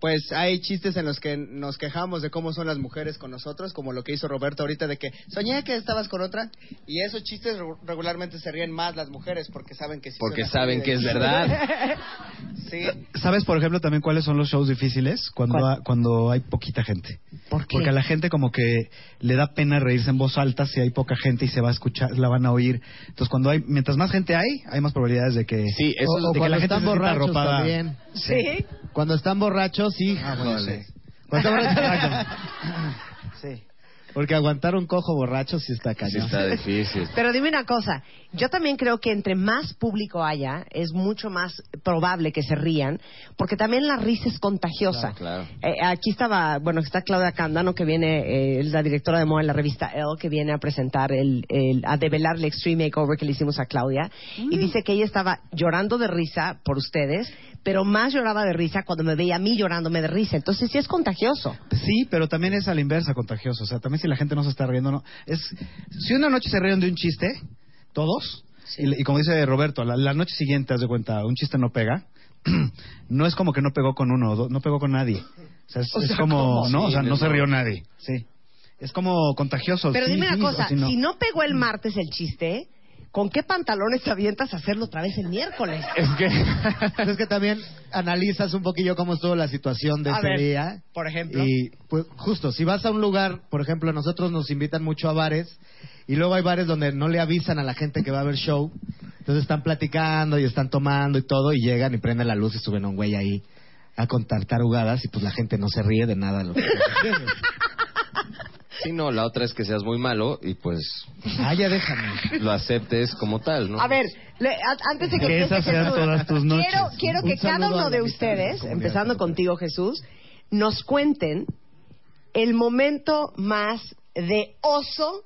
pues hay chistes en los que nos quejamos de cómo son las mujeres con nosotros, como lo que hizo Roberto ahorita de que soñé que estabas con otra y esos chistes re- regularmente se ríen más las mujeres porque saben que sí Porque saben que es verdad. sí. ¿Sabes, por ejemplo, también cuáles son los shows difíciles? Cuando, ha- cuando hay poquita gente. ¿Por qué? Porque a la gente como que le da pena reírse en voz alta si hay poca gente y se va a escuchar, la van a oír. Entonces, cuando hay, mientras más gente hay, hay más probabilidades de que, Sí, eso O- es o de que cuando la gente se arropada. también. ¿Sí? Cuando están borrachos, sí. Ah, bueno, sí. Cuando están borrachos. sí. Porque aguantar un cojo borracho sí está Sí, cañón. está difícil. Pero dime una cosa, yo también creo que entre más público haya, es mucho más probable que se rían, porque también la risa es contagiosa. Claro. Eh, aquí estaba, bueno, está Claudia Cándano, que viene, eh, es la directora de moda en la revista Elle, que viene a presentar, el, el- a develar el Extreme Makeover que le hicimos a Claudia, y dice que ella estaba llorando de risa por ustedes, pero más lloraba de risa cuando me veía a mí llorándome de risa. Entonces sí es contagioso. Sí, pero también es a la inversa contagioso. O sea, también si la gente no se está riendo, no. Es, si una noche se ríen de un chiste, todos, y, y como dice Roberto, la, la noche siguiente, haz de cuenta, un chiste no pega, no es como que no pegó con uno, no pegó con nadie. O sea, es, O es sea, como, no, o sea, no se rió nadie. Sí. Es como contagioso. Pero sí, dime una cosa, o si no. si no pegó el martes el chiste, ¿con qué pantalones te avientas a hacerlo otra vez el miércoles? Es que, es que también analizas un poquillo cómo estuvo la situación de A ese ver, día. por ejemplo. Y pues justo, si vas a un lugar, por ejemplo, a nosotros nos invitan mucho a bares y luego hay bares donde no le avisan a la gente que va a haber show. Entonces están platicando y están tomando y todo y llegan y prenden la luz y suben a un güey ahí a contar tarugadas y pues la gente no se ríe de nada lo que. Sí, no, la otra es que seas muy malo y pues Ah, ya déjame. lo aceptes como tal, ¿no? A ver, le- a- antes de que, Que empiece esas sean Jesús, todas tus noches. Quiero, quiero que Un cada uno de ustedes, de empezando contigo Jesús, nos cuenten el momento más de oso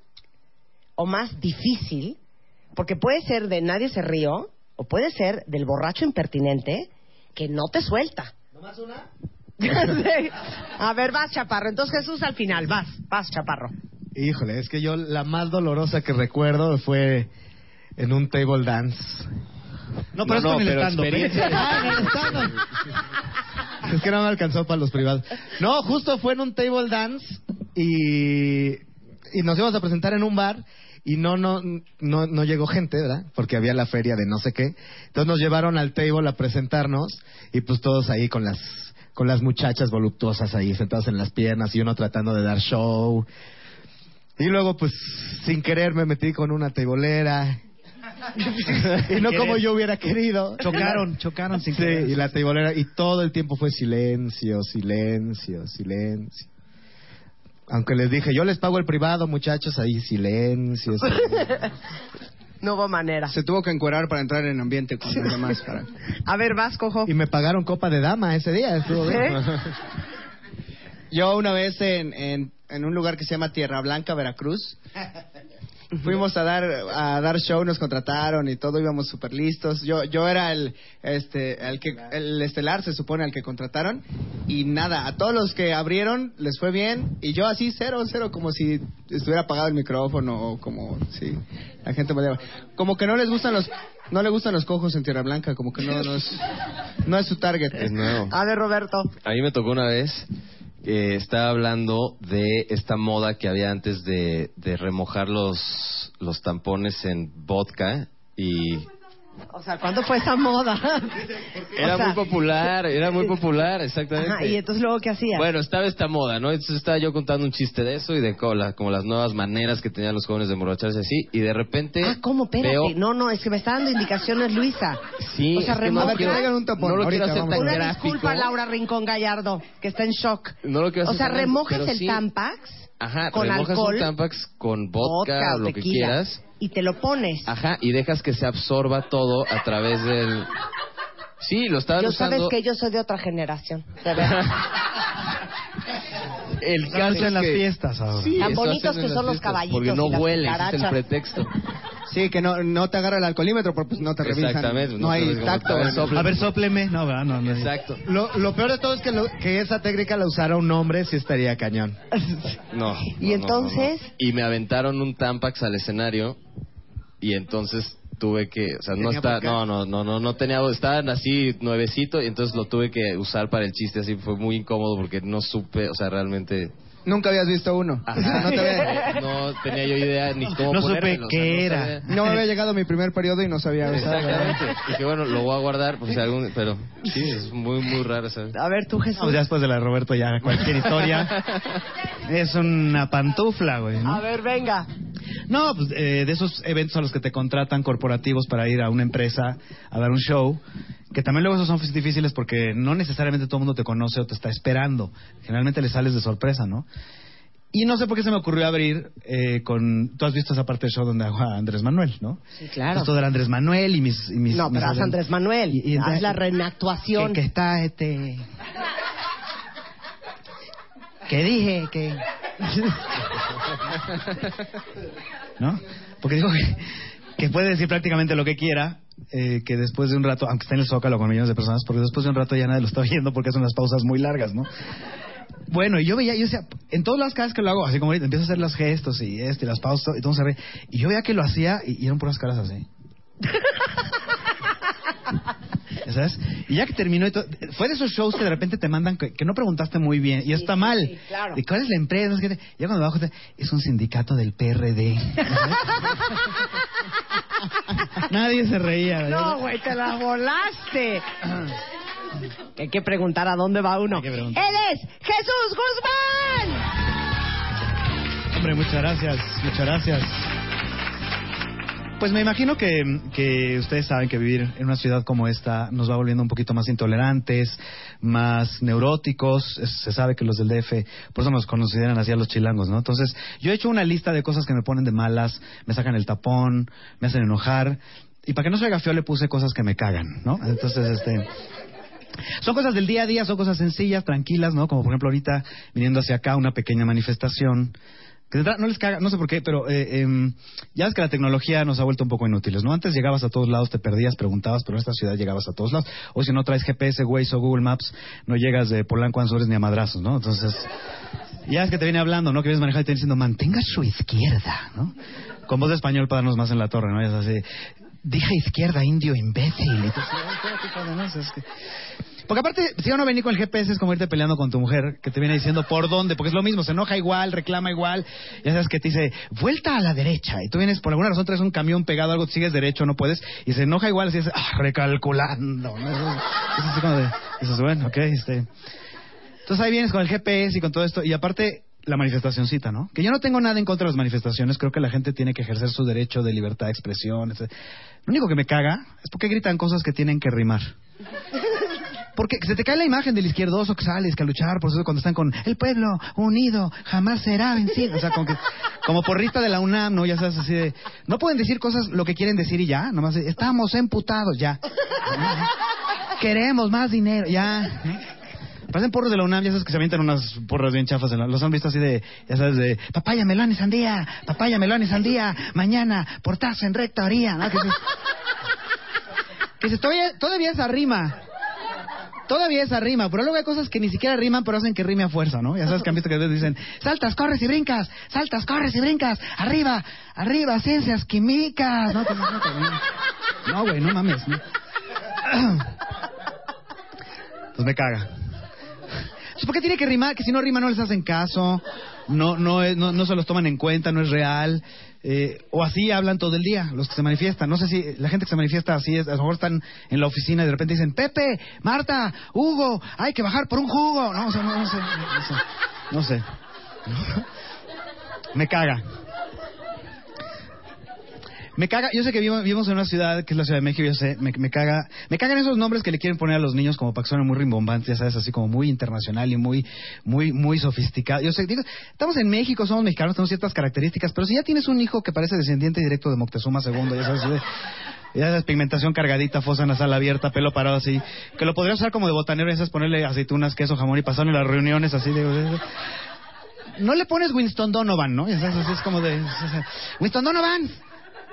o más difícil, porque puede ser de nadie se rió o puede ser del borracho impertinente que no te suelta. ¿Nomás una? A ver, vas, Chaparro. Entonces Jesús al final, vas, vas, Chaparro. Híjole, es que yo la más dolorosa que recuerdo fue en un table dance. No, pero No, es con no, el ¿eh? experiencia- Ah. Es que no me alcanzó para los privados. No, justo fue en un table dance y, y nos íbamos a presentar en un bar y no, no, no, no llegó gente, ¿verdad? Porque había la feria de no sé qué. Entonces nos llevaron al table a presentarnos y pues todos ahí con las, con las muchachas voluptuosas ahí sentadas en las piernas y uno tratando de dar show. Y luego pues sin querer me metí con una tebolera. y no como yo hubiera querido. Chocaron, chocaron sin Sí, querer. y la tebolera, y todo el tiempo fue silencio, silencio, silencio. Aunque les dije, yo les pago el privado, muchachos, ahí silencio. silencio. No hubo manera. Se tuvo que encuerar para entrar en ambiente con los demás. Para... A ver, vas, cojo. y me pagaron copa de dama ese día. estuvo bien. Yo una vez en, en, en un lugar que se llama Tierra Blanca, Veracruz, fuimos a dar a dar show, nos contrataron y todo, íbamos súper listos. Yo yo era el este el que el estelar se supone al que contrataron y nada, a todos los que abrieron les fue bien y yo así cero cero como si estuviera apagado el micrófono o como si la gente me lleva. Como que no les gustan los no le gustan los cojos en Tierra Blanca, como que no no es no es su target. Es nuevo. A ver, Roberto. A mí me tocó una vez que estaba hablando de esta moda que había antes de, de remojar los, los tampones en vodka y O sea, ¿cuándo fue esa moda? era O sea, muy popular, era muy popular, exactamente. Ajá, y entonces luego, ¿qué hacías? Bueno, estaba esta moda, ¿no? Entonces estaba yo contando un chiste de eso y de cola, como las nuevas maneras que tenían los jóvenes de emborracharse así, y de repente Ah, ¿cómo? Espérate. veo... No, no, es que me está dando indicaciones Luisa. Sí, o sea, que no quiero- traigan un tapón, no lo quiero ahorita hacer vamos tan Una gráfico. disculpa, Laura Rincón Gallardo, que está en shock. No lo quiero O hacer sea, tan- remojas el sí. Tampax Ajá, con remojas alcohol, un Tampax con vodka, o lo que tequila, quieras. y te lo pones. Ajá, y dejas que se absorba todo a través del... Sí, lo estaban Yo usando... sabes que yo soy de otra generación. de verdad. El es en las que... fiestas ahora. Sí, Tan bonitos que son los fiestas, caballitos Porque y no las ese es el pretexto. Sí, que no, no te agarra el alcoholímetro, porque pues no te revisan. Exactamente, No, no hay tacto. está el sople. A ver, sopleme. No, ¿verdad? no, no. Exacto. Lo, lo peor de todo es que, lo- que esa técnica la usara un hombre, sí estaría cañón. No. ¿Y no, no, entonces? no, no. Y me aventaron un Tampax al escenario y entonces tuve que, o sea, no está, no, no, no, no, no tenía, estaban así nuevecito y entonces lo tuve que usar para el chiste, así fue muy incómodo porque no supe, o sea, realmente Nunca habías visto uno. Sea, no, te había, no tenía yo idea ni cómo No supe ponérmelo, o sea, qué no era. sabía. no me había llegado mi primer periodo y no sabía. Exactamente. Dije, bueno, lo voy a guardar si algún, pero sí, es muy, muy raro, ¿sabes? A ver, tú, Jesús. No, pues ya después de la de Roberto ya cualquier historia es una pantufla, güey, ¿no? A ver, venga. No, pues eh, de esos eventos a los que te contratan corporativos para ir a una empresa a dar un show, que también luego esos son difíciles porque no necesariamente todo el mundo te conoce o te está esperando. Generalmente le sales de sorpresa, ¿no? Y no sé por qué se me ocurrió abrir eh, con... Tú has visto esa parte del show donde hago a Andrés Manuel, ¿no? Sí, claro. Entonces, todo era Andrés Manuel y mis... y mis No, mis pero haz Andrés Manuel. Y- y haz la reenactuación. Que, que está este... Que dije que... ¿No? Porque digo que, que puede decir prácticamente lo que quiera, eh, que después de un rato, aunque esté en el zócalo con millones de personas, porque después de un rato ya nadie lo está oyendo porque son unas pausas muy largas, ¿no? Bueno, y yo veía, yo decía, en todas las caras que lo hago, así como ahorita, empiezo a hacer los gestos y este, y las pausas, y todo se ve, y yo veía que lo hacía y, y eran puras caras así. ¿Sabes? Y ya que terminó, y todo- fue de esos shows que de repente te mandan que, que no preguntaste muy bien, y está mal. sí, claro. ¿Y cuál es la empresa? Ya cuando abajo te- es un sindicato del PRD. Nadie se reía. ¿verdad? No, güey, te la volaste. Que Hay que preguntar a dónde va uno. Él es Jesús Guzmán. Hombre, muchas gracias, muchas gracias. Pues me imagino que, que ustedes saben que vivir en una ciudad como esta nos va volviendo un poquito más intolerantes, más neuróticos. Se sabe que los del DF, por eso nos consideran así a los chilangos, ¿no? Entonces, yo he hecho una lista de cosas que me ponen de malas, me sacan el tapón, me hacen enojar. Y para que no se oiga feo le puse cosas que me cagan, ¿no? Entonces, este... Son cosas del día a día, son cosas sencillas, tranquilas, ¿no? Como por ejemplo ahorita viniendo hacia acá una pequeña manifestación. Que no les caga, no sé por qué, pero eh, em, ya ves que la tecnología nos ha vuelto un poco inútiles, ¿no? Antes llegabas a todos lados, te perdías, preguntabas, pero en esta ciudad llegabas a todos lados. Hoy si no traes GPS, Waze o Google Maps, no llegas de Polanco a Anzures ni a Madrazos, ¿no? Entonces, ya es que te viene hablando, ¿no? Que vienes manejando y te viene diciendo, mantenga su izquierda, ¿no? Con voz de español para darnos más en la torre, ¿no? Es así, dije izquierda, indio, imbécil. Y tú, así, "Ay, espérate, cabrón, ¿no? O es que- porque aparte, si uno venir con el GPS es como irte peleando con tu mujer, que te viene diciendo por dónde, porque es lo mismo, se enoja igual, reclama igual, ya sabes que te dice, vuelta a la derecha, y tú vienes, por alguna razón traes un camión pegado algo, sigues derecho, no puedes, y se enoja igual, así es, ah, recalculando, ¿no? Es como de, dices, bueno, ok, este... Entonces ahí vienes con el GPS y con todo esto, y aparte, la manifestacioncita, ¿no? Que yo no tengo nada en contra de las manifestaciones, creo que la gente tiene que ejercer su derecho de libertad de expresión, etc. Lo único que me caga es porque gritan cosas que tienen que rimar. Porque se te cae la imagen del izquierdoso que sales, que a luchar, por eso cuando están con el pueblo unido jamás será vencido. O sea, como, que, como porrista de la UNAM, ¿no? Ya sabes, así de... No pueden decir cosas lo que quieren decir y ya, nomás estamos emputados, ya. Queremos más dinero, ya. Parecen porros de la UNAM, ya sabes que se avientan unas porras bien chafas. en la- los han visto así de, ya sabes, de papaya, melón y sandía, papaya, melón y sandía, mañana, portazo en rectoría, ¿no? Que dices, que dices, todavía, todavía esa rima. Todavía esa rima, pero luego hay cosas que ni siquiera riman, pero hacen que rime a fuerza, ¿no? Ya sabes que han visto que a veces dicen, saltas, corres y brincas, saltas, corres y brincas, arriba, arriba, ciencias químicas, ¿no? No, güey, no mames, ¿no? Pues me caga. ¿Por qué tiene que rimar? Que si no rima no les hacen caso, no, no, no, no se los toman en cuenta, no es real. Eh, o así hablan todo el día, los que se manifiestan. No sé si la gente que se manifiesta así es, a lo mejor están en la oficina y de repente dicen, Pepe, Marta, Hugo, hay que bajar por un jugo. No, no sé, no sé. No sé. Me caga. Me caga, yo sé que vivo- vivimos en una ciudad que es la Ciudad de México, yo sé, me, me caga, me cagan esos nombres que le quieren poner a los niños como para que suenen muy rimbombantes, ya sabes, así como muy internacional y muy, muy, muy sofisticado. Yo sé, digo, estamos en México, somos mexicanos, tenemos ciertas características, pero si ya tienes un hijo que parece descendiente directo de Moctezuma II, ya sabes, ya sabes, pigmentación cargadita, fosa nasal abierta, pelo parado así, que lo podrías usar como de botanero, ya sabes, ponerle aceitunas, queso, jamón y pasarlo en las reuniones así, de, no le pones Winston Donovan, ¿no? Sabes, así es como de... Winston Donovan,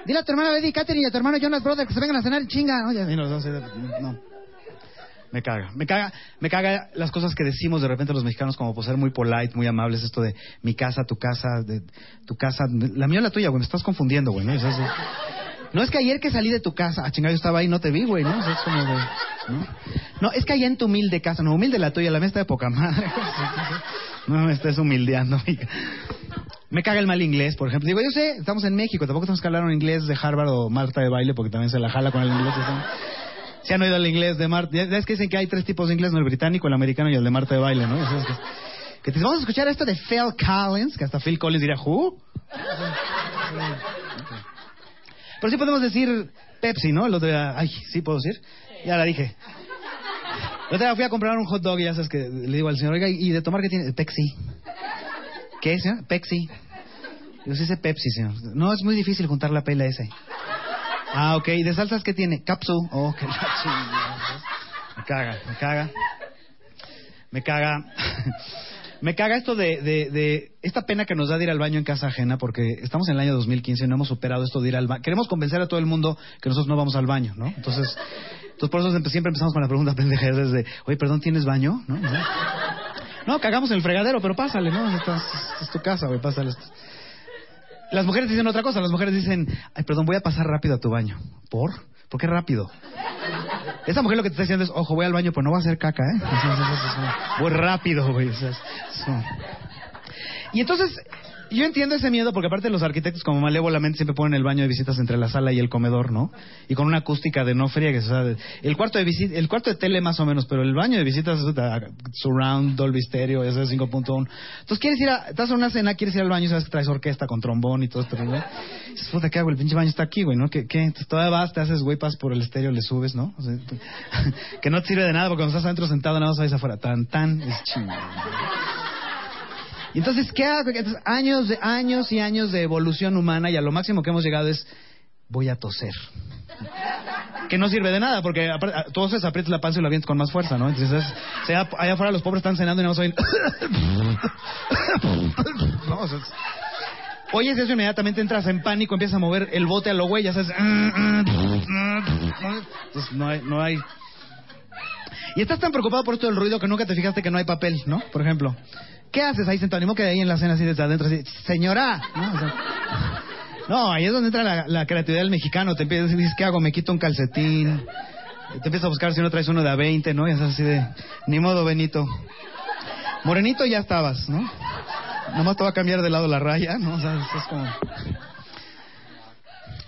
dile a tu hermana Betty Catherine y a tu hermano Jonas Brother que se vengan a cenar en chinga. ¿no? Ya, dos, eh, no. Me caga, me caga, me caga las cosas que decimos de repente los mexicanos como por ser muy polite, muy amables, esto de mi casa, tu casa, de tu casa, la mía o la tuya, güey, me estás confundiendo, güey, ¿no? Es así. No es que ayer que salí de tu casa, ah, chingada, yo estaba ahí no te vi, güey, ¿no? Es como de, ¿no? No, es que allá en tu humilde casa, no, humilde la tuya, la mía está de poca madre. No me estés humildeando, amiga. Me caga el mal inglés, por ejemplo. Digo, yo sé, estamos en México, tampoco tenemos que hablar un inglés de Harvard o Marta de baile porque también se la jala con el inglés. Si han oído el inglés de Marta, es que dicen que hay tres tipos de inglés, ¿no? el británico, el americano y el de Marta de baile, ¿no? Es que, que te vamos a escuchar esto de Phil Collins, que hasta Phil Collins diría, ¿who? Pero sí podemos decir Pepsi, ¿no? El otro día, ay, ¿sí puedo decir? Ya la dije. Otro día fui a comprar un hot dog y ya sabes que le digo al señor, oiga, ¿y de tomar qué tiene? Pepsi. ¿Qué, señor? Pepsi. Yo sí sé Pepsi, señor. No, es muy difícil juntar la pela ese. Ah, ok. ¿Y de salsas qué tiene? Capsu. Oh, qué la. Me caga, me caga. Me caga. Me caga esto de, de, de esta pena que nos da de ir al baño en casa ajena, porque estamos en el año 2015 y no hemos superado esto de ir al baño. Queremos convencer a todo el mundo que nosotros no vamos al baño, ¿no? Entonces, entonces por eso siempre empezamos con la pregunta pendeja desde, oye, perdón, ¿tienes baño? ¿No? ¿No? Cagamos en el fregadero, pero pásale, ¿no? Es tu casa, güey, pásale. Las mujeres dicen otra cosa. Las mujeres dicen, ay, perdón, voy a pasar rápido a tu baño. ¿Por? ¿Por qué rápido? Esa mujer lo que te está diciendo es, ojo, voy al baño, pero no voy a hacer caca, ¿eh? Voy rápido, güey. o sea, es- es- Yo entiendo ese miedo porque aparte los arquitectos como malévolamente siempre ponen el baño de visitas entre la sala y el comedor, ¿no? Y con una acústica de no friegues, o sea, el cuarto de visita, el cuarto de tele más o menos, pero el baño de visitas es surround, Dolby Stereo, ese es 5.1. Entonces quieres ir a, estás a una cena, quieres ir al baño, sabes que traes orquesta con trombón y todo esto, ¿no? Dices, puta, ¿qué hago? El pinche baño está aquí, güey, ¿no? ¿Qué, qué? Entonces todavía vas, te haces güey, pasas por el estéreo, le subes, ¿no? Que no te sirve de nada porque cuando estás adentro sentado nada más vais afuera, tan, tan, es chingado. Y entonces, ¿qué hago? Entonces, años, de, años y años de evolución humana y a lo máximo que hemos llegado es, voy a toser. Que no sirve de nada, porque toses, aprietas la panza y lo avientas con más fuerza, ¿no? Entonces, allá afuera los pobres están cenando y más oyen... No, o sea, es- Oyes eso inmediatamente entras en pánico, empiezas a mover el bote a lo güey, ya sabes... Entonces, no hay... No hay y estás tan preocupado por esto del ruido que nunca te fijaste que no hay papel, ¿no? Por ejemplo. ¿Qué haces ahí sentado? Ni que ahí en la cena así desde adentro, así, señora, ¿no? No, ahí es donde entra la, creatividad del mexicano. Te empiezas y dices, ¿qué hago? Me quito un calcetín. Te empiezas a buscar si no traes uno de a 20, ¿no? Y es así de, ni modo, Benito. Morenito ya estabas, ¿no? Nomás te va a cambiar de lado la raya, ¿no? O sea, es, es como...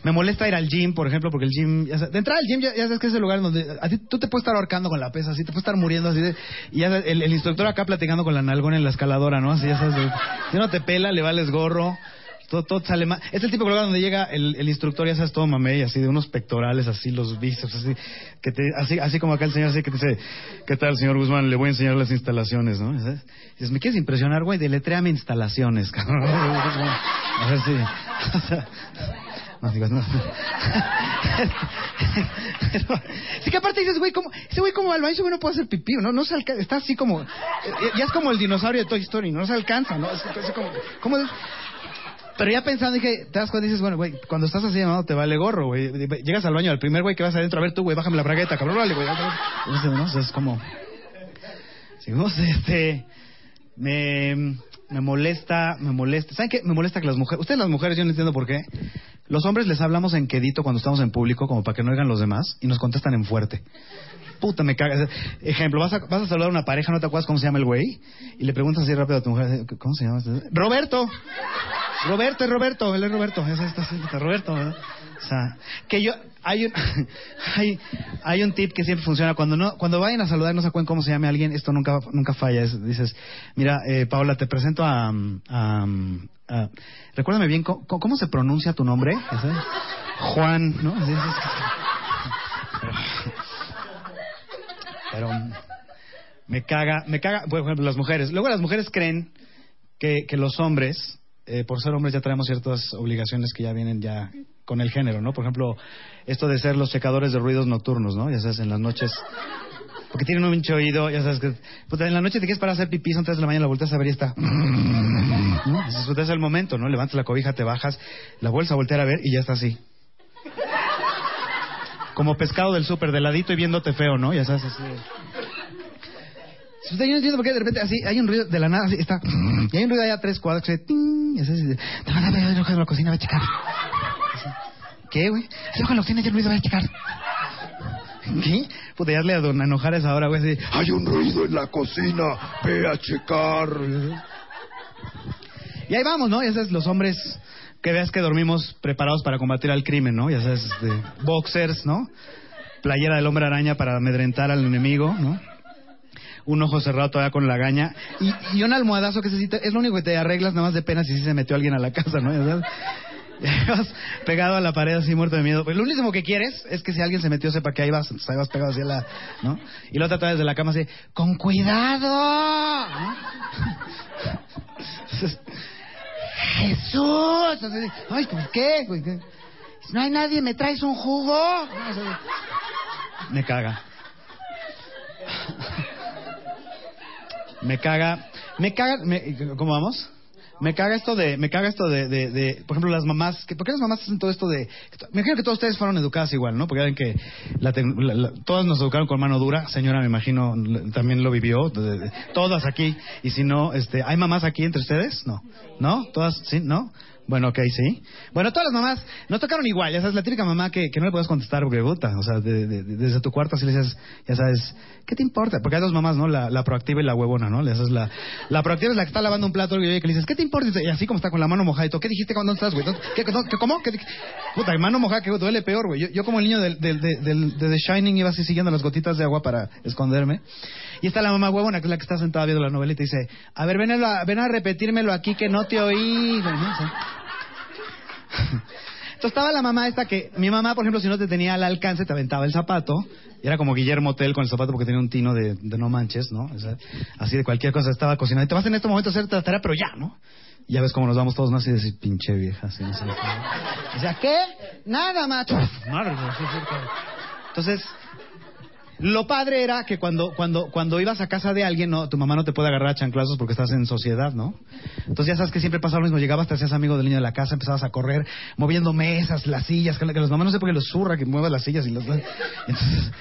Me molesta ir al gym, por ejemplo, porque el gym... ya de entrada al gym ya, sabes que es el lugar donde... A ti, tú te puedes estar ahorcando con la pesa, así, te puedes estar muriendo así de... Y ya sabes, el, instructor acá platicando con la nalgona en la escaladora, ¿no? Así, ya sabes... si no te pela, le vales gorro... Todo, todo sale mal. Es el tipo de lugar donde llega el, el instructor, ya sabes, todo mamey, así de unos pectorales, así, los bíceps, así, que te, así, así como acá el señor, así que te dice, ¿qué tal, señor Guzmán? Le voy a enseñar las instalaciones, ¿no? ¿Sabes? Dices, ¿me quieres impresionar, güey? Deletréame instalaciones, cabrón. A no digas, no. sí que aparte dices, güey, ¿cómo, ese güey como al baño, ese güey no puede hacer pipí, ¿no? No se alcanza, está así como, eh, ya es como el dinosaurio de Toy Story, no se alcanza, ¿no? Es así como, ¿cómo es? Pero ya pensando, dije, te das cuenta dices, bueno, güey, cuando estás así llamado te vale gorro, güey. Llegas al baño, al primer güey que vas adentro, a ver tú, güey, bájame la bragueta, cabrón, vale, güey. ¿no? O sea, es como... Seguimos, este... Me, me molesta, me molesta. ¿Saben qué? Me molesta que las mujeres... Ustedes las mujeres, yo no entiendo por qué. Los hombres les hablamos en quedito cuando estamos en público, como para que no oigan los demás, y nos contestan en fuerte. Puta, me cagas. Ejemplo, vas a, vas a saludar a una pareja, no te acuerdas cómo se llama el güey, y le preguntas así rápido a tu mujer, ¿cómo se llama? este? Roberto. Roberto, es Roberto, él es Roberto, es Roberto. Que yo, hay un, hay, hay un tip que siempre funciona. Cuando no, cuando vayan a saludar, no se acuerdan cómo se llame alguien, esto nunca, nunca falla. Es- dices, mira, eh, Paola, te presento a, recuérdame bien, ¿cómo, se pronuncia tu nombre? Juan, ¿no? Pero, me caga, me caga, por ejemplo, las mujeres. Luego las mujeres creen que, que los hombres, eh, por ser hombres ya traemos ciertas obligaciones que ya vienen ya con el género, ¿no? Por ejemplo, esto de ser los checadores de ruidos nocturnos, ¿no? Ya sabes, en las noches. Porque tienen un pinche oído, ya sabes que... Puta, en la noche te quieres para hacer pipí, son 3 de la mañana, la volteas a ver y está... ¿no? Es el momento, ¿no? Levantas la cobija, te bajas, la vuelves a voltear a ver y ya está así. Como pescado del súper, de ladito y viéndote feo, ¿no? Ya sabes, así... Yo no entiendo por qué de repente así hay un ruido de la nada, así está. Y hay un ruido allá a tres cuadros que se. ting, y así, así, Te van a ver de la cocina, va a checar. ¿Qué, güey? El ojo de la cocina y el ruido va a checar. ¿Qué? Puta, ya le a don Enojares ahora, güey, así. Hay un ruido en la cocina, ve a checar. Y ahí vamos, ¿no? Ya sabes, los hombres que veas que dormimos preparados para combatir al crimen, ¿no? Ya sabes, este, boxers, ¿no? Playera del hombre araña para amedrentar al enemigo, ¿no? Un ojo cerrado todavía con la gaña. Y, y un almohadazo que se cita, es lo único que te arreglas nada más de pena si sí se metió alguien a la casa, ¿no? Ya sabes. Pegado a la pared así muerto de miedo. Pues lo último que quieres es que si alguien se metió sepa que ahí vas, ahí vas pegado así a la, ¿no? Y luego te atrás de la cama así, con cuidado. Jesús. Ay, ¿por qué? No hay nadie, ¿me traes un jugo? Me caga. Me caga. Me caga. me- ¿Cómo vamos? Me caga esto de, me caga esto de, de, de, por ejemplo, las mamás, ¿por qué las mamás hacen todo esto de, me imagino que todos ustedes fueron educadas igual, ¿no? Porque ven que la la- la- todas nos educaron con mano dura, señora, me imagino, también lo vivió, todas aquí, y si no, este, ¿hay mamás aquí entre ustedes? No, ¿no? ¿Todas, sí? ¿No? Bueno, ok, sí. Bueno, todas las mamás nos tocaron igual. Ya sabes, la típica mamá que, que no le puedes contestar porque puta. O sea, de- de- de- desde tu cuarto así le dices, ya sabes, ¿qué te importa? Porque hay dos mamás, ¿no? La, la proactiva y la huevona, ¿no? Le haces la, la proactiva es la que está lavando un plato y que le dices, ¿qué te importa? Y así como está con la mano mojada y todo, ¿qué dijiste cuando estás, güey? ¿Qué, qué, qué- cómo? ¿Qué, puta, mano mojada que duele peor, güey. Yo, como el niño del- de The Shining iba así siguiendo las gotitas de agua para esconderme. Y está la mamá huevona, que es la que está sentada viendo la novela y te dice, a ver, ven a, ven a repetírmelo aquí que no te oí, entonces estaba la mamá esta que, mi mamá, por ejemplo, si no te tenía al alcance, te aventaba el zapato. Y era como Guillermo Tell con el zapato porque tenía un tino de, de no manches, ¿no? O sea, así de cualquier cosa estaba cocinando. Y te vas en este momento a hacer la tarea, pero ya, ¿no? Y ya ves cómo nos vamos todos, ¿no? Así de decir, pinche vieja, así, no sé. O sea, ¿qué? Nada, macho. Entonces, lo padre era que cuando, cuando, cuando ibas a casa de alguien, no, tu mamá no te puede agarrar a chanclazos porque estás en sociedad, ¿no? Entonces ya sabes que siempre pasaba lo mismo. Llegabas, te hacías amigo del niño de la casa, empezabas a correr, moviendo mesas, las sillas, que, los mamás no sé por qué los zurra, que muevas las sillas y los... Entonces,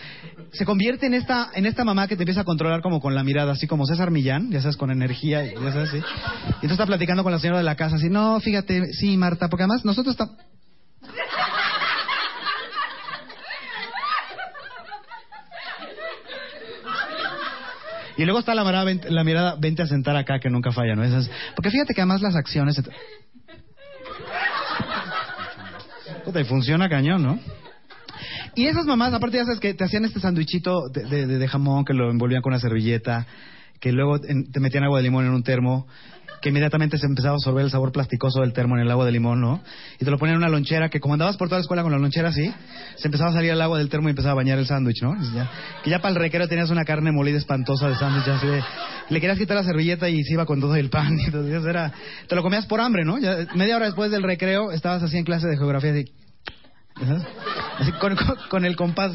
se convierte en esta, en esta mamá que te empieza a controlar como con la mirada, así como César Millán, ya sabes, con energía, ya sabes, sí. Y entonces está platicando con la señora de la casa, así, no, fíjate, sí, Marta, porque además nosotros estamos... Y luego está la mirada, vente, la mirada, vente a sentar acá, que nunca falla, ¿no? Esas, porque fíjate que además las acciones... Puta, y funciona cañón, ¿no? Y esas mamás, aparte ya sabes que te hacían este sandwichito de, de- de jamón que lo envolvían con una servilleta, que luego te metían agua de limón en un termo, que inmediatamente se empezaba a absorber el sabor plasticoso del termo en el agua de limón, ¿no? Y te lo ponían en una lonchera, que como andabas por toda la escuela con la lonchera así, se empezaba a salir el agua del termo y empezaba a bañar el sándwich, ¿no? Que ya para el recreo tenías una carne molida espantosa de sándwich, así de- le querías quitar la servilleta y se iba con todo el pan, y entonces era, te lo comías por hambre, ¿no? Media hora después del recreo estabas así en clase de geografía, así. Así con- con el compás.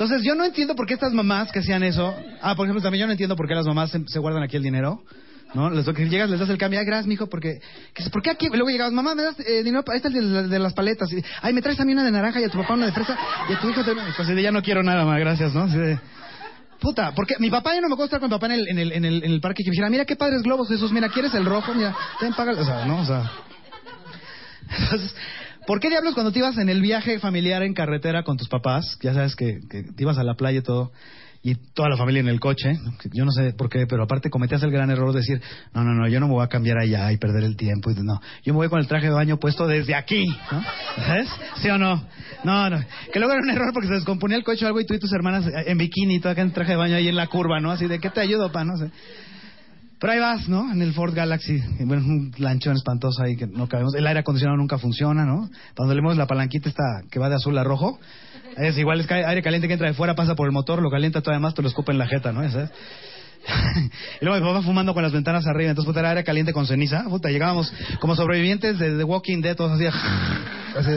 Entonces, yo no entiendo por qué estas mamás que hacían eso. Ah, por ejemplo, también yo no entiendo por qué las mamás se, guardan aquí el dinero. ¿No? Les, que llegas, les das el cambio. Ay, gracias, mijo, porque. que ¿Por qué aquí? Luego llegabas, mamá, me das eh, dinero. para- está el de, las paletas. Y, Ay, me traes a mí una de naranja y a tu papá una de fresa. Y a tu hijo te. Pues ya no quiero nada más, gracias, ¿no? Puta, porque mi papá ya no me acuerdo estar con mi papá en el, parque y que me dijera, mira qué padres globos, Jesús, mira, ¿quieres el rojo? Mira, ten, paga. O sea, ¿no? O sea. Entonces, ¿por qué diablos cuando te ibas en el viaje familiar en carretera con tus papás, ya sabes que, que te ibas a la playa y todo, y toda la familia en el coche, yo no sé por qué, pero aparte cometías el gran error de decir, no, no, no, yo no me voy a cambiar allá y perder el tiempo, y no, yo me voy con el traje de baño puesto desde aquí, ¿no? ¿Sabes? ¿Sí o no? No, no, que luego era un error porque se descomponía el coche o algo y tú y tus hermanas eh, en bikini, todo acá en traje de baño ahí en la curva, ¿no? Así de, ¿qué te ayudo, pa? No sé. Pero ahí vas, ¿no? En el Ford Galaxy. Bueno, un lanchón espantoso ahí que no cabemos. El aire acondicionado nunca funciona, ¿no? Cuando le mueves la palanquita esta que va de azul a rojo, es igual, es aire caliente que entra de fuera, pasa por el motor, lo calienta todavía más, te lo escupe en la jeta, ¿no? Y luego mi papá fumando con las ventanas arriba, entonces puta, era aire caliente con ceniza. Puta, llegábamos como sobrevivientes de The Walking Dead, todos así. así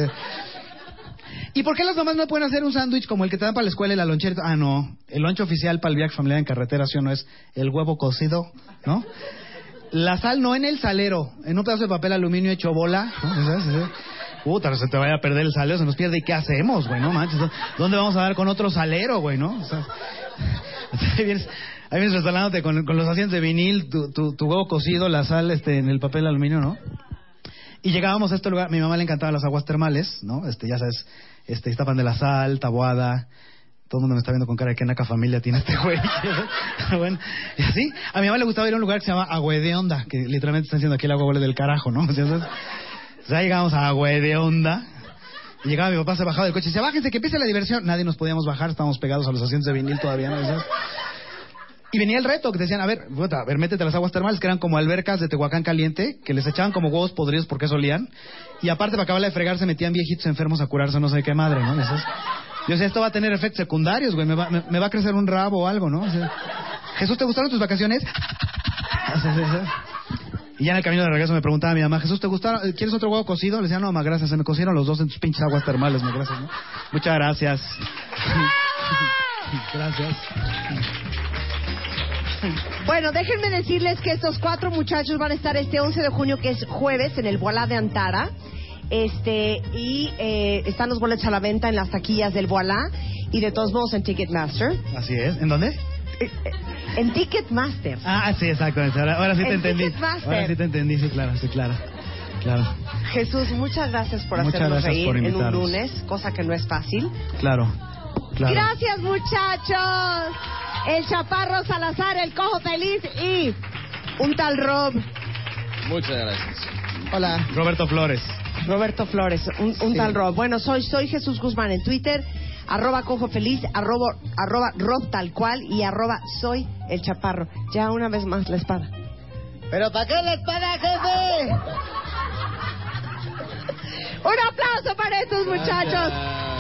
¿Y por qué las mamás no pueden hacer un sándwich como el que te dan para la escuela y la lonchera? Ah, no. El lonche oficial para el viaje familiar en carretera, ¿sí o no? Es el huevo cocido, ¿no? La sal no en el salero, en un pedazo de papel aluminio hecho bola, ¿no? Puta, se te vaya a perder el salero, se nos pierde. ¿Y qué hacemos, güey? No manches, ¿dónde vamos a dar con otro salero, güey, no? O ahí vienes, ahí vienes instalándote con, con los asientos de vinil, tu, tu, tu huevo cocido, la sal este, en el papel aluminio, ¿no? Y llegábamos a este lugar, mi mamá le encantaban las aguas termales, ¿no? Este, ya sabes, este, Iztapan de la Sal, Taboada, todo el mundo me está viendo con cara de que naca familia tiene este güey. Bueno, y así, a mi mamá le gustaba ir a un lugar que se llama Agüe de Onda, que literalmente están diciendo aquí el agua huele del carajo, ¿no? Entonces, ya llegamos a Agüe de Onda, y llegaba mi papá, se bajaba del coche y decía, bájense, que empiece la diversión. Nadie nos podíamos bajar, estábamos pegados a los asientos de vinil todavía, ¿no? Y venía el reto, que decían, a ver, puta, ver, métete a las aguas termales, que eran como albercas de Tehuacán caliente, que les echaban como huevos podridos porque solían. Y aparte, para acabarla de fregar, se metían viejitos enfermos a curarse no sé qué madre, ¿no? Yo sé, esto va a tener efectos secundarios, güey, me va, me, va a crecer un rabo o algo, ¿no? Jesús, ¿te gustaron tus vacaciones? Y ya en el camino de regreso me preguntaba a mi mamá, Jesús, ¿te gustaron? ¿Quieres otro huevo cocido? Le decía, no, mamá, gracias, se me cocieron los dos en tus pinches aguas termales, gracias, ¿no? Muchas gracias. gracias. Bueno, déjenme decirles que estos cuatro muchachos van a estar este 11 de junio, que es jueves, en el Voilá de Antara. Este, y eh, están los boletos a la venta en las taquillas del Voilá y de todos modos en Ticketmaster. Así es. ¿En dónde? eh, en Ticketmaster. Ah, sí, exacto. Ahora, ahora sí te En entendí. Ticketmaster. Ahora sí te entendí, sí, claro, sí, claro. Claro, Jesús, muchas gracias por Muchas hacernos gracias reír por en un lunes, cosa que no es fácil. claro. claro. Gracias, muchachos. El Chaparro Salazar, el Cojo Feliz y un tal Rob. Muchas gracias. Hola. Roberto Flores. Roberto Flores, un, un Sí. tal Rob. Bueno, soy, soy Jesús Guzmán en Twitter, arroba cojo feliz, arroba, arroba Rob tal cual y arroba soy el chaparro. Ya una vez más la espada. ¿Pero para qué la espada, jefe? Un aplauso para estos muchachos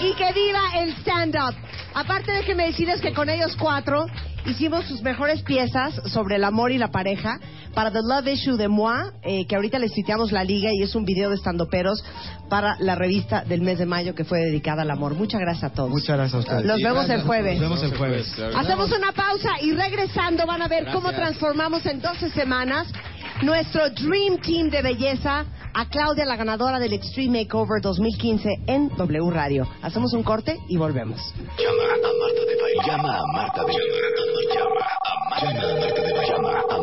y que viva el stand-up. Aparte déjenme decirles que con ellos cuatro hicimos sus mejores piezas sobre el amor y la pareja para The Love Issue de Moi, eh, que ahorita les citamos la liga y es un video de estandoperos para la revista del mes de mayo que fue dedicada al amor. Muchas gracias a todos. Muchas gracias a ustedes. Los vemos el jueves. Nos vemos el jueves. Hacemos una pausa y regresando van a ver cómo Gracias. transformamos en 12 semanas nuestro Dream Team de belleza a Claudia, la ganadora del Extreme Makeover 2015 en W Radio. Hacemos un corte y volvemos. Llama a Marta de Baile. Llama a Marta de Baile. Llama a Marta de Baile.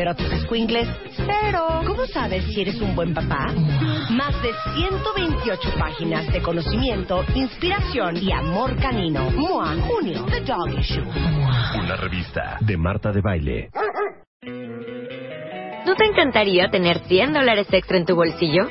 pero tus escuingles, cero. ¿Cómo sabes si eres un buen papá? Más de 128 páginas de conocimiento, inspiración y amor canino. MOA, junio, The Dog Issue. Una revista de Marta de Baile. ¿No te encantaría tener 100 dólares extra en tu bolsillo?